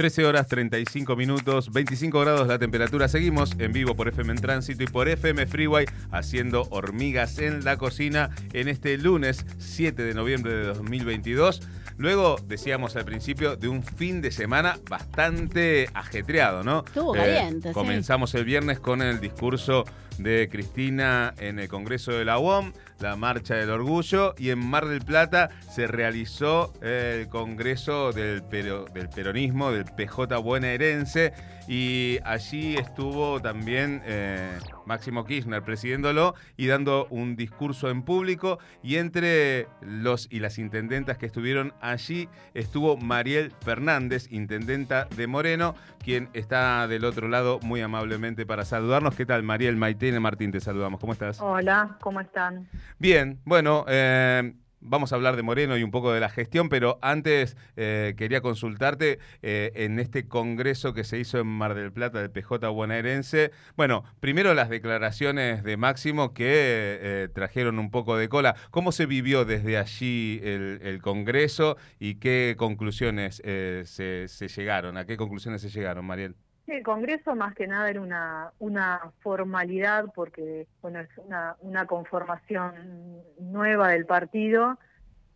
13 horas 35 minutos, 25 grados la temperatura. Seguimos en vivo por FM en Tránsito y por FM Freeway haciendo hormigas en la cocina en este lunes 7 de noviembre de 2022. Luego, decíamos al principio, de un fin de semana bastante ajetreado, ¿no? Estuvo caliente, sí. Comenzamos el viernes con el discurso de Cristina en el Congreso de la UOM, la Marcha del Orgullo, y en Mar del Plata se realizó el Congreso del, del Peronismo, del PJ bonaerense, y allí estuvo también eh, Máximo Kirchner presidiéndolo y dando un discurso en público, y entre los y las intendentas que estuvieron allí estuvo Mariel Fernández, intendenta de Moreno, quien está del otro lado muy amablemente para saludarnos. ¿Qué tal, Mariel Maite? Martín, te saludamos. ¿Cómo estás? Hola, ¿cómo están? Bien, bueno, eh, vamos a hablar de Moreno y un poco de la gestión, pero antes eh, quería consultarte eh, en este congreso que se hizo en Mar del Plata del PJ bonaerense. Bueno, primero las declaraciones de Máximo que trajeron un poco de cola. ¿Cómo se vivió desde allí el, congreso y qué conclusiones se, se llegaron? ¿A qué conclusiones se llegaron, Mariel? El Congreso más que nada era una, una formalidad porque bueno es una, una conformación nueva del partido,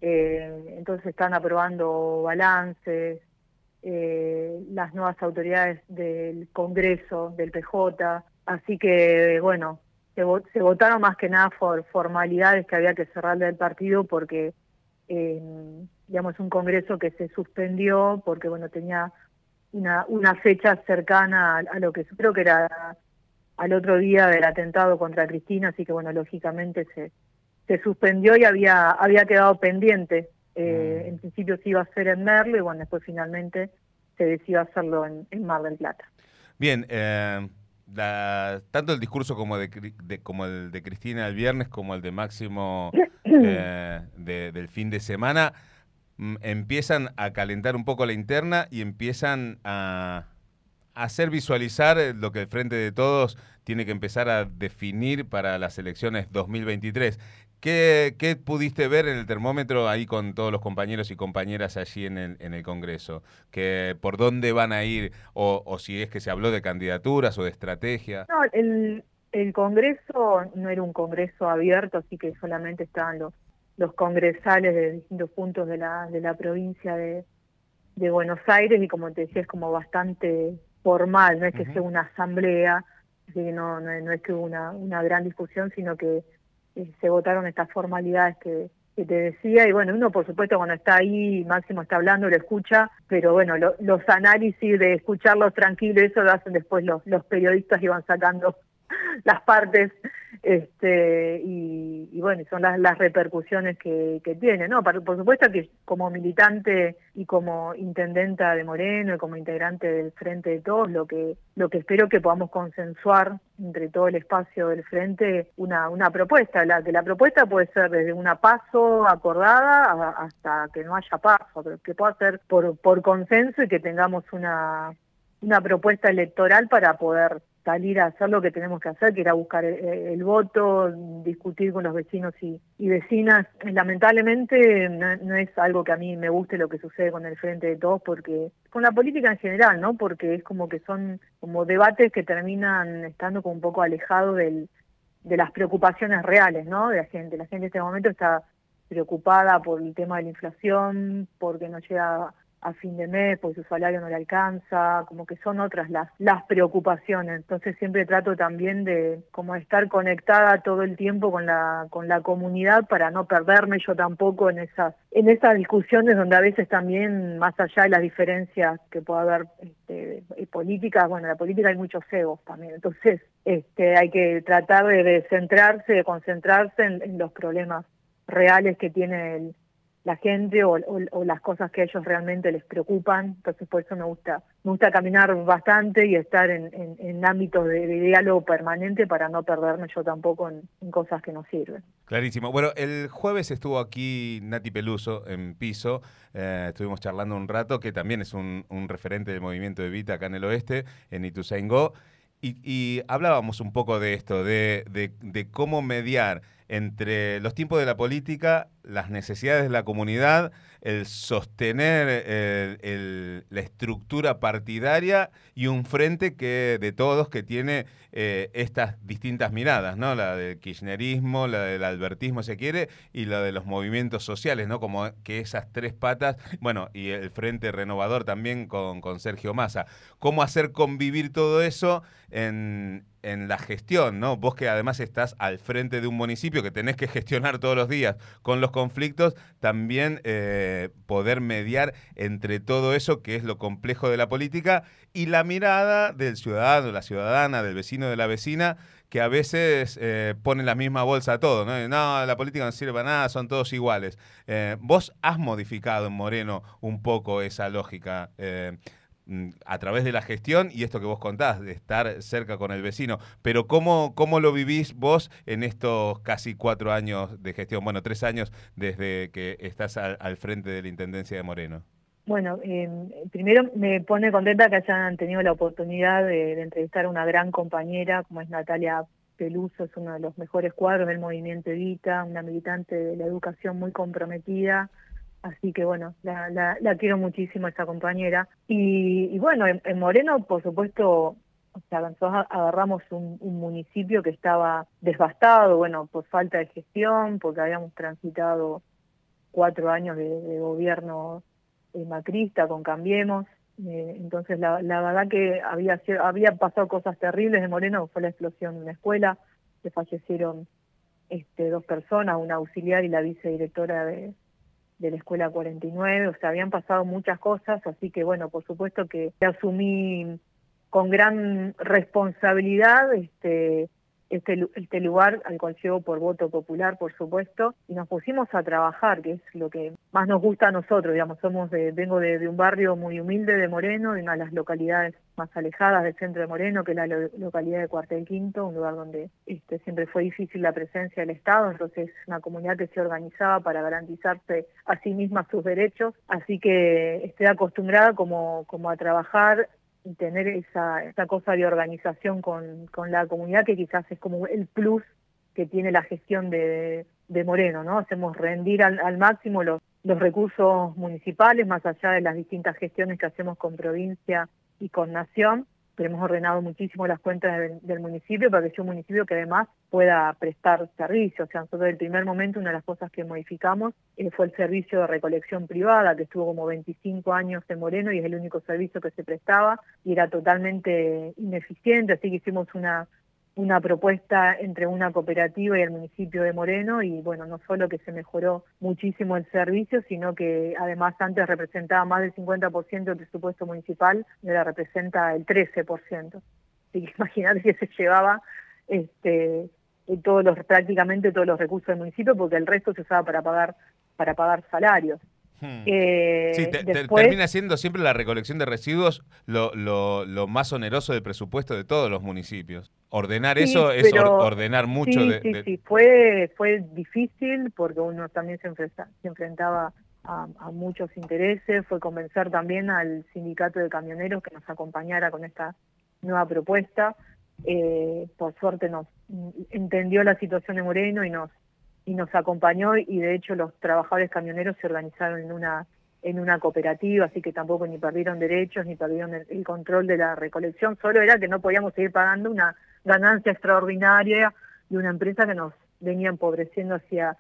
eh, entonces están aprobando balances, eh, las nuevas autoridades del Congreso, del PJ, así que bueno, se, se votaron más que nada por formalidades que había que cerrarle del partido porque eh, digamos un Congreso que se suspendió porque bueno tenía una, una fecha cercana a, lo que creo que era al otro día del atentado contra Cristina, así que bueno, lógicamente se, se suspendió y había, había quedado pendiente. Eh, mm. En principio se iba a hacer en Merlo y bueno, después finalmente se decidió hacerlo en, Mar del Plata. Bien, eh, tanto el discurso como, de, como el de Cristina el viernes como el de Máximo eh, del fin de semana empiezan a calentar un poco la interna y empiezan a hacer visualizar eh, lo que el Frente de Todos tiene que empezar a definir para las elecciones 2023. ¿Qué, ¿Qué, pudiste ver en el termómetro ahí con todos los compañeros y compañeras allí en el, en el Congreso? que ¿Por dónde van a ir? O, o, si es que se habló de candidaturas o de estrategia. No, el, el Congreso no era un Congreso abierto, así que solamente estaban los los congresales de distintos puntos de la, de la provincia de, de Buenos Aires y como te decía es como bastante formal, no es que sea una asamblea, así que no, no, es que hubo una, una gran discusión, sino que eh, se votaron estas formalidades que, que te decía, y bueno, uno por supuesto cuando está ahí, Máximo está hablando, lo escucha, pero bueno, los análisis de escucharlos tranquilos, eso lo hacen después los, los periodistas y van sacando las partes este y, bueno son las, repercusiones que, tiene no por, supuesto que como militante y como intendenta de Moreno y como integrante del Frente de Todos lo que lo que espero que podamos consensuar entre todo el espacio del Frente una una propuesta. La que la propuesta puede ser desde una paso acordada hasta que no haya paso pero que pueda ser por por consenso y que tengamos una una propuesta electoral para poder salir a hacer lo que tenemos que hacer, que era buscar el, voto, discutir con los vecinos y, vecinas. Lamentablemente no, es algo que a mí me guste lo que sucede con el Frente de Todos, porque con la política en general, ¿no? Porque es como que son como debates que terminan estando como un poco alejados del, de las preocupaciones reales, ¿no? De la gente. La gente en este momento está preocupada por el tema de la inflación, porque no llega a fin de mes, porque su salario no le alcanza, como que son otras las, las preocupaciones. Entonces siempre trato también de como estar conectada todo el tiempo con la, con la comunidad para no perderme yo tampoco en esas, en esas discusiones donde a veces también, más allá de las diferencias que pueda haber este, políticas, bueno, en la política hay muchos egos también. Entonces, este, hay que tratar de, centrarse, de concentrarse en los problemas reales que tiene el, la gente o, las cosas que a ellos realmente les preocupan. Entonces por eso me gusta, me gusta caminar bastante y estar en, en, ámbitos de, diálogo permanente para no perderme yo tampoco en, cosas que no sirven. Clarísimo. Bueno, el jueves estuvo aquí Nati Peluso en piso, eh, estuvimos charlando un rato, que también es un, referente del movimiento de Vita acá en el oeste, en Ituzaingó, y, y hablábamos un poco de esto, de, de cómo mediar entre los tiempos de la política, las necesidades de la comunidad el sostener la estructura partidaria y un frente que de todos que tiene eh, estas distintas miradas, ¿no? La del kirchnerismo, la del albertismo, se quiere, y la de los movimientos sociales, ¿no? Como que esas tres patas, bueno, y el frente renovador también con, con Sergio Massa. ¿Cómo hacer convivir todo eso en, en la gestión, ¿no? Vos que además estás al frente de un municipio que tenés que gestionar todos los días con los conflictos, también eh, poder mediar entre todo eso que es lo complejo de la política y la mirada del ciudadano, la ciudadana, del vecino, de la vecina, que a veces eh, pone la misma bolsa a todo, ¿no? No, la política no sirve para nada, son todos iguales. Eh, vos has modificado en Moreno un poco esa lógica. Mm, a través de la gestión y esto que vos contás, de estar cerca con el vecino. Pero ¿cómo, cómo lo vivís vos en estos casi cuatro años de gestión? Bueno, tres años desde que estás al, frente de la Intendencia de Moreno. Bueno, em, primero me pone contenta que hayan tenido la oportunidad de, de, entrevistar a una gran compañera como es Natalia Peluso, es uno de los mejores cuadros del movimiento Evita, una militante de la educación muy comprometida, Así que bueno, la, la, quiero muchísimo esa compañera. Y, bueno, en, Moreno, por supuesto, o agarramos un, municipio que estaba devastado, bueno, por falta de gestión, porque habíamos transitado cuatro años de, gobierno eh, macrista con Cambiemos. Eh, entonces, la, la, verdad que había, había pasado cosas terribles de Moreno, fue la explosión de una escuela, que fallecieron este, dos personas, una auxiliar y la vicedirectora de, de la escuela 49, o sea, habían pasado muchas cosas, así que bueno, por supuesto que asumí con gran responsabilidad este este, este lugar al cual llego por voto popular, por supuesto, y nos pusimos a trabajar, que es lo que más nos gusta a nosotros, digamos, somos de, vengo de, un barrio muy humilde de Moreno, de una de las localidades más alejadas del centro de Moreno, que es la localidad de Cuartel Quinto, un lugar donde este, siempre fue difícil la presencia del Estado, entonces una comunidad que se organizaba para garantizarse a sí misma sus derechos, así que estoy acostumbrada como, como a trabajar y tener esa, esa cosa de organización con, con la comunidad que quizás es como el plus que tiene la gestión de, de Moreno, ¿no? Hacemos rendir al, al máximo los, los recursos municipales, más allá de las distintas gestiones que hacemos con provincia y con nación, pero hemos ordenado muchísimo las cuentas del, municipio para que sea un municipio que además pueda prestar servicios. O sea, nosotros el primer momento una de las cosas que modificamos eh, fue el servicio de recolección privada, que estuvo como 25 años en Moreno y es el único servicio que se prestaba y era totalmente ineficiente, así que hicimos una una propuesta entre una cooperativa y el municipio de Moreno y bueno, no solo que se mejoró muchísimo el servicio, sino que además antes representaba más del 50% del presupuesto municipal ahora representa el 13%. Así que imagínate que se llevaba este todos los prácticamente todos los recursos del municipio porque el resto se usaba para pagar para pagar salarios. Hmm. Eh, sí, termina siendo siempre la recolección de residuos lo, lo, lo, más oneroso del presupuesto de todos los municipios. Ordenar eso es ordenar mucho. Sí, sí, sí, fue, fue difícil porque uno también se, se enfrentaba a, muchos intereses, fue convencer también al sindicato de camioneros que nos acompañara con esta nueva propuesta. Eh, por suerte nos entendió la situación de Moreno y nos y nos acompañó y de hecho los trabajadores camioneros se organizaron en una en una cooperativa, así que tampoco ni perdieron derechos ni perdieron el, control de la recolección, solo era que no podíamos seguir pagando una ganancia extraordinaria de una empresa que nos venía empobreciendo hacía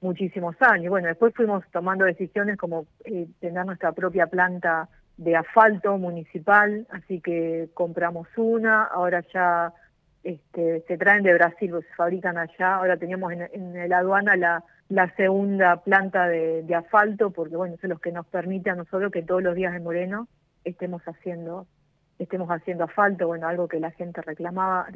muchísimos años. Bueno, después fuimos tomando decisiones como eh, tener nuestra propia planta de asfalto municipal, así que compramos una, ahora ya este, se traen de Brasil, se fabrican allá. Ahora teníamos en, la aduana la, segunda planta de, asfalto, porque bueno, eso es lo que nos permite a nosotros que todos los días en Moreno estemos haciendo estemos haciendo asfalto, bueno, algo que la gente reclamaba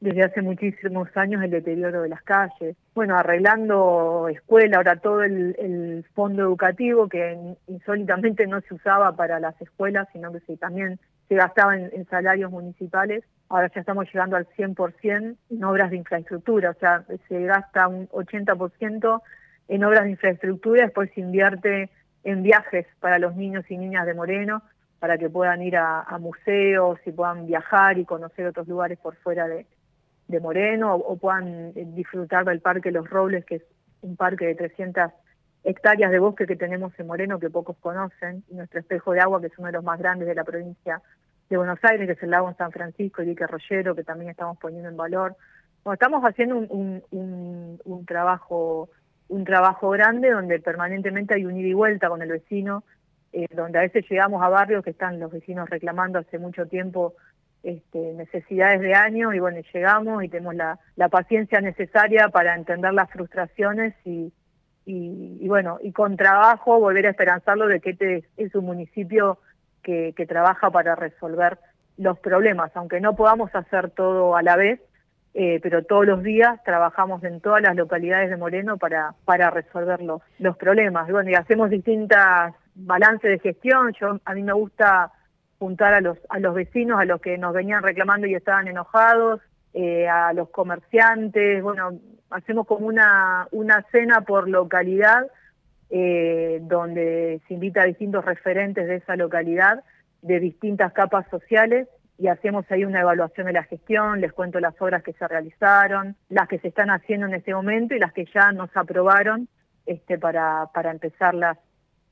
desde hace muchísimos años, el deterioro de las calles. Bueno, arreglando escuela, ahora todo el, fondo educativo que insólitamente no se usaba para las escuelas, sino que sí, también se gastaba en, salarios municipales, ahora ya estamos llegando al 100% en obras de infraestructura, o sea, se gasta un 80% en obras de infraestructura, después se invierte en viajes para los niños y niñas de Moreno, para que puedan ir a, museos y puedan viajar y conocer otros lugares por fuera de, Moreno, o, puedan disfrutar del Parque Los Robles, que es un parque de 300 hectáreas de bosque que tenemos en Moreno que pocos conocen, y nuestro espejo de agua, que es uno de los más grandes de la provincia de Buenos Aires, que es el lago en San Francisco, Dique Rollero, que también estamos poniendo en valor. Estamos haciendo un, trabajo un trabajo grande donde permanentemente hay un ida y vuelta con el vecino, eh, donde a veces llegamos a barrios que están los vecinos reclamando hace mucho tiempo este, necesidades de año y bueno, llegamos y tenemos la, la paciencia necesaria para entender las frustraciones y, y, bueno, y con trabajo volver a esperanzarlo de que este es un municipio que, que trabaja para resolver los problemas, aunque no podamos hacer todo a la vez, eh, pero todos los días trabajamos en todas las localidades de Moreno para, para resolver los, los problemas. Y bueno, y hacemos distintas balances de gestión. Yo A mí me gusta juntar a los, a los vecinos, a los que nos venían reclamando y estaban enojados, eh, a los comerciantes, bueno, hacemos como una, una cena por localidad eh, donde se invita a distintos referentes de esa localidad, de distintas capas sociales, y hacemos ahí una evaluación de la gestión, les cuento las obras que se realizaron, las que se están haciendo en este momento y las que ya nos aprobaron este, para, para empezarlas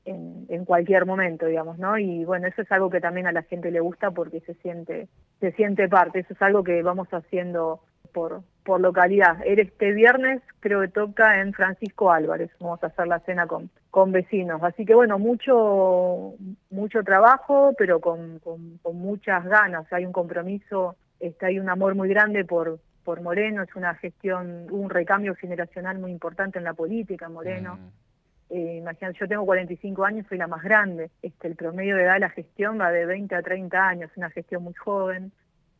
en, en, cualquier momento, digamos, ¿no? Y bueno, eso es algo que también a la gente le gusta porque se siente, se siente parte, eso es algo que vamos haciendo por, por localidad. Este viernes creo que toca en Francisco Álvarez, vamos a hacer la cena con, con vecinos. Así que bueno, mucho, mucho trabajo, pero con, con, muchas ganas, hay un compromiso, está hay un amor muy grande por, por Moreno, es una gestión, un recambio generacional muy importante en la política en Moreno. Mm. Eh, yo tengo 45 años, soy la más grande. Este, el promedio de edad de la gestión va de 20 a 30 años, una gestión muy joven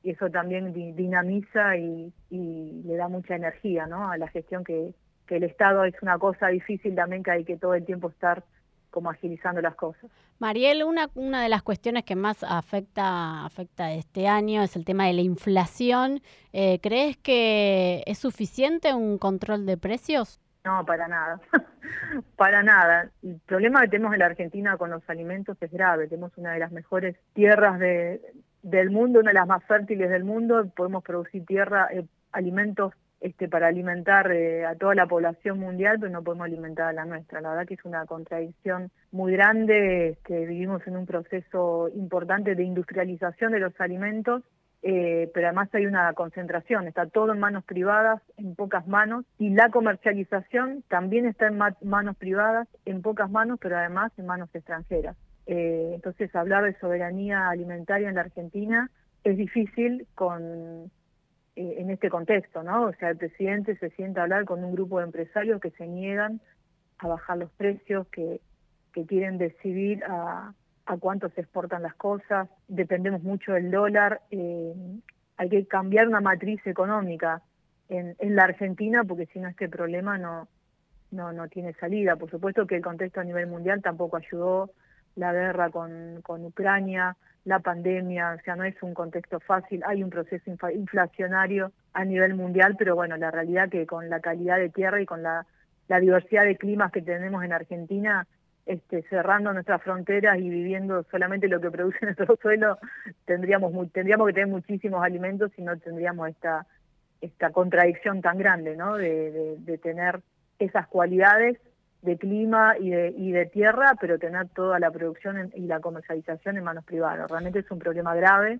y eso también dinamiza y, le da mucha energía ¿no? a la gestión que, que el Estado es una cosa difícil también que hay que todo el tiempo estar como agilizando las cosas. Mariel, una, una de las cuestiones que más afecta, afecta este año es el tema de la inflación. Eh, ¿Crees que es suficiente un control de precios? No, para nada, para nada. El problema que tenemos en la Argentina con los alimentos es grave. Tenemos una de las mejores tierras de, del mundo, una de las más fértiles del mundo, podemos producir tierra, eh, alimentos este, para alimentar eh, a toda la población mundial, pero no podemos alimentar a la nuestra. La verdad que es una contradicción muy grande, este, vivimos en un proceso importante de industrialización de los alimentos, eh, pero además hay una concentración, está todo en manos privadas, en pocas manos, y la comercialización también está en manos privadas, en pocas manos, pero además en manos extranjeras. Eh, entonces, hablar de soberanía alimentaria en la Argentina es difícil con eh, en este contexto, ¿no? O sea, el presidente se sienta a hablar con un grupo de empresarios que se niegan a bajar los precios, que, que quieren decidir a, a cuánto se exportan las cosas, dependemos mucho del dólar, eh, hay que cambiar una matriz económica en, en la Argentina porque si no este problema no, no, no tiene salida. Por supuesto que el contexto a nivel mundial tampoco ayudó la guerra con, con Ucrania, la pandemia, o sea, no es un contexto fácil, hay un proceso inflacionario a nivel mundial, pero bueno, la realidad que con la calidad de tierra y con la, la diversidad de climas que tenemos en Argentina, este, cerrando nuestras fronteras y viviendo solamente lo que produce nuestro suelo, tendríamos tendríamos que tener muchísimos alimentos y no tendríamos esta esta contradicción tan grande, ¿no? De, de, de tener esas cualidades de clima y de, y de tierra, pero tener toda la producción y la comercialización en manos privadas. Realmente es un problema grave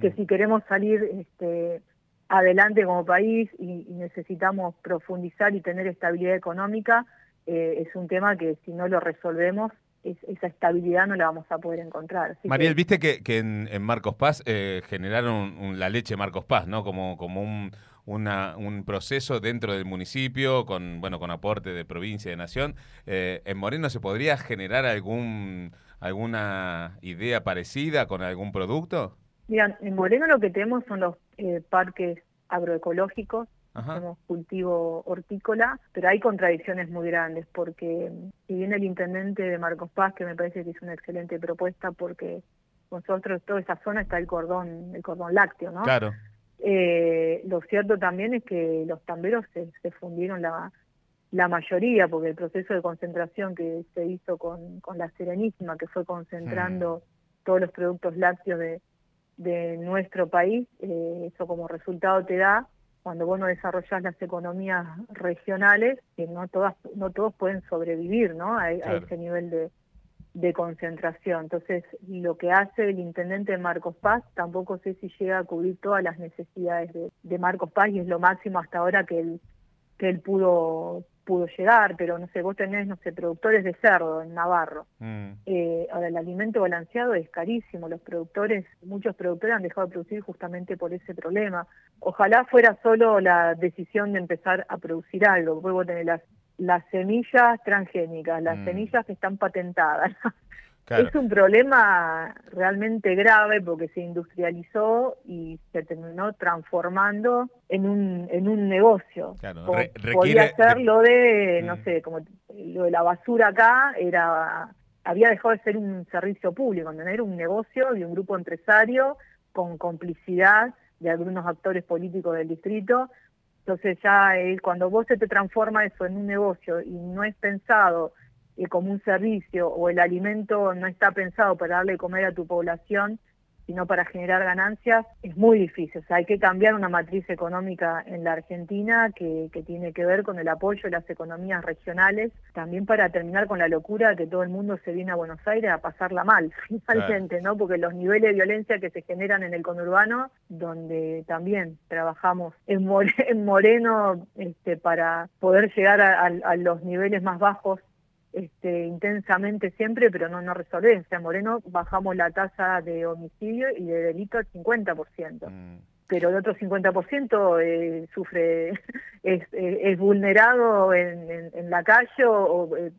que mm. si queremos salir este, adelante como país y, necesitamos profundizar y tener estabilidad económica, eh, es un tema que si no lo resolvemos, esa estabilidad no la vamos a poder encontrar. Mariel, viste que, que en, Marcos Paz eh, generaron la leche Marcos Paz, ¿no? Como, como un, una, un proceso dentro del municipio con, bueno, con aporte de provincia y de nación. Eh, ¿En Moreno se podría generar algún, alguna idea parecida con algún producto? Mira, en Moreno lo que tenemos son los eh, parques agroecológicos, tenemos cultivo hortícola, pero hay contradicciones muy grandes porque si viene el intendente de Marcos Paz, que me parece que es una excelente propuesta porque nosotros toda esa zona está el cordón, el cordón lácteo, ¿no? Claro. Eh, lo cierto también es que los tamberos se, fundieron la, la mayoría, porque el proceso de concentración que se hizo con, con la Serenísima, que fue concentrando todos los productos lácteos de, de nuestro país, eh, eso como resultado te da cuando vos no desarrollás las economías regionales, que no todas, no todos pueden sobrevivir, ¿no? A, ese nivel de, de concentración. Entonces, lo que hace el intendente de Marcos Paz, tampoco sé si llega a cubrir todas las necesidades de, de Marcos Paz y es lo máximo hasta ahora que él, que él pudo pudo llegar, pero no sé, vos tenés, no sé, productores de cerdo en Navarro. Mm. Eh, ahora, el alimento balanceado es carísimo, los productores, muchos productores han dejado de producir justamente por ese problema. Ojalá fuera solo la decisión de empezar a producir algo, vos tenés las, las semillas transgénicas, las mm. semillas que están patentadas, Es un problema realmente grave porque se industrializó y se terminó transformando en un, en un negocio. Claro, Podría ser lo de, no mm. sé, como lo de la basura acá, era había dejado de ser un servicio público, ¿no? era un negocio de un grupo empresario con complicidad de algunos actores políticos del distrito. Entonces ya cuando vos se te transforma eso en un negocio y no es pensado como un servicio o el alimento no está pensado para darle comer a tu población, sino para generar ganancias, es muy difícil. O sea, hay que cambiar una matriz económica en la Argentina que, que tiene que ver con el apoyo de las economías regionales, también para terminar con la locura de que todo el mundo se viene a Buenos Aires a pasarla mal, finalmente, ¿no? Porque los niveles de violencia que se generan en el conurbano, donde también trabajamos en, Moreno este, para poder llegar a los niveles más bajos este, intensamente siempre, pero no, no resolver. En San Moreno bajamos la tasa de homicidio y de delito al 50%. Mm. Pero el otro 50% eh, sufre, es, es, vulnerado en, en, la calle o, eh,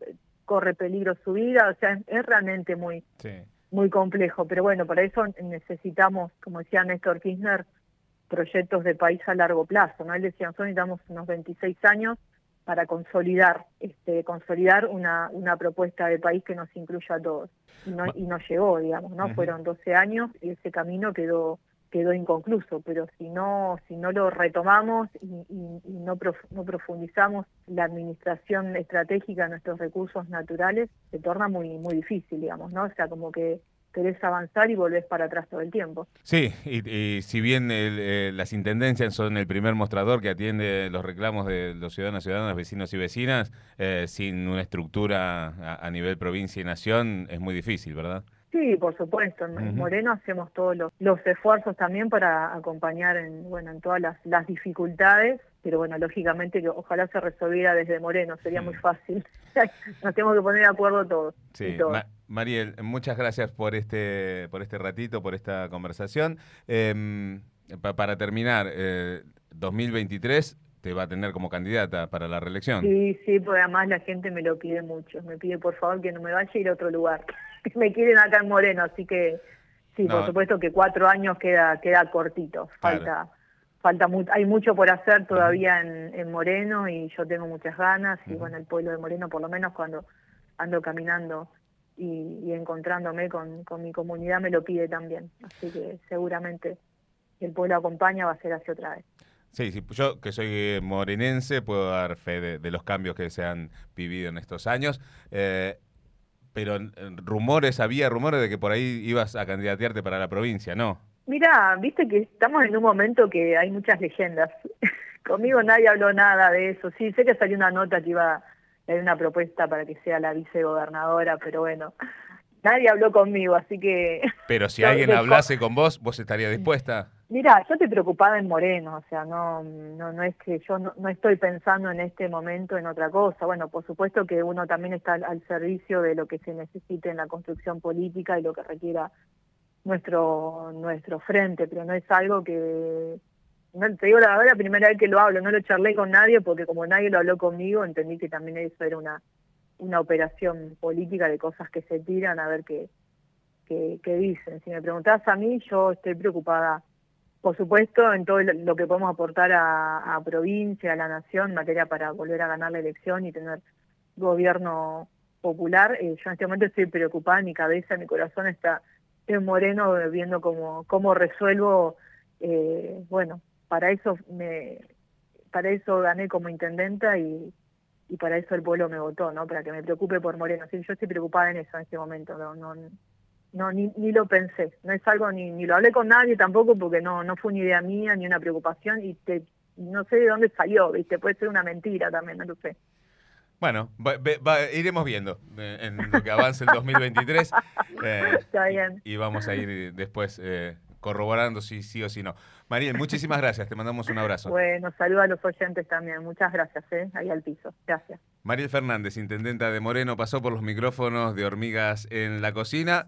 corre peligro su vida. O sea, es, realmente muy, muy complejo. Pero bueno, para eso necesitamos, como decía Néstor Kirchner, proyectos de país a largo plazo. ¿no? Él decía, nosotros necesitamos unos 26 años para consolidar este consolidar una, una propuesta de país que nos incluya a todos. Y no, y no llegó digamos no fueron 12 años y ese camino quedó quedó inconcluso pero si no si no lo retomamos y, y, no no profundizamos la administración estratégica de nuestros recursos naturales se torna muy muy difícil digamos no o sea como que querés avanzar y volvés para atrás todo el tiempo. Sí, y, si bien eh, las intendencias son el primer mostrador que atiende los reclamos de los ciudadanos, ciudadanas, vecinos y vecinas, eh, sin una estructura a, nivel provincia y nación es muy difícil, ¿verdad? Sí, por supuesto. En Moreno hacemos todos los, esfuerzos también para acompañar en, bueno, en todas las, las dificultades, pero bueno, lógicamente que ojalá se resolviera desde Moreno, sería muy fácil. Nos tenemos que poner de acuerdo todos. Sí, Mariel, muchas gracias por este, por este ratito, por esta conversación. Em, para terminar, 2023 eh, te va a tener como candidata para la reelección. Sí, sí, porque además la gente me lo pide mucho. Me pide por favor que no me vaya a ir a otro lugar. me quieren acá en Moreno, así que sí, por supuesto que cuatro años queda, queda cortito. Falta, falta hay mucho por hacer todavía en, en Moreno y yo tengo muchas ganas. Y bueno, el pueblo de Moreno, por lo menos cuando ando caminando y, encontrándome con, mi comunidad me lo pide también. Así que seguramente el pueblo acompaña va a ser así otra vez. Sí, sí, yo que soy morenense puedo dar fe de, los cambios que se han vivido en estos años. Eh, pero rumores, había rumores de que por ahí ibas a candidatearte para la provincia, ¿no? Mira, viste que estamos en un momento que hay muchas leyendas. Conmigo nadie habló nada de eso. Sí, sé que salió una nota que iba hay una propuesta para que sea la vicegobernadora, pero bueno, nadie habló conmigo, así que... Pero si alguien hablase con vos, ¿vos estarías dispuesta? Mira, yo estoy preocupada en Moreno, o sea, no, no, no es que yo no, estoy pensando en este momento en otra cosa. Bueno, por supuesto que uno también está al, servicio de lo que se necesite en la construcción política y lo que requiera nuestro nuestro frente, pero no es algo que no, te digo la verdad, la primera vez que lo hablo, no lo charlé con nadie porque como nadie lo habló conmigo, entendí que también eso era una, una operación política de cosas que se tiran a ver qué, qué, dicen. Si me preguntás a mí, yo estoy preocupada, por supuesto, en todo lo que podemos aportar a, provincia, a la nación, en materia para volver a ganar la elección y tener gobierno popular. Eh, yo en este momento estoy preocupada, mi cabeza, mi corazón está en Moreno viendo cómo, cómo resuelvo, eh, bueno, para eso me para eso gané como intendenta y, y para eso el pueblo me votó, ¿no? Para que me preocupe por Moreno. Yo estoy preocupada en eso en este momento, no, no, no ni, ni lo pensé, no es algo ni, ni lo hablé con nadie tampoco porque no no fue una idea mía ni una preocupación y te no sé de dónde salió, ¿viste? Puede ser una mentira también, no lo sé. Bueno, va- va- iremos viendo eh, en lo que avance el 2023. eh, Está bien. Y, y vamos a ir después eh, corroborando si sí o si no. Mariel, muchísimas gracias. Te mandamos un abrazo. Bueno, saludo a los oyentes también. Muchas gracias, ¿eh? Ahí al piso. Gracias. Mariel Fernández, intendenta de Moreno, pasó por los micrófonos de Hormigas en la Cocina.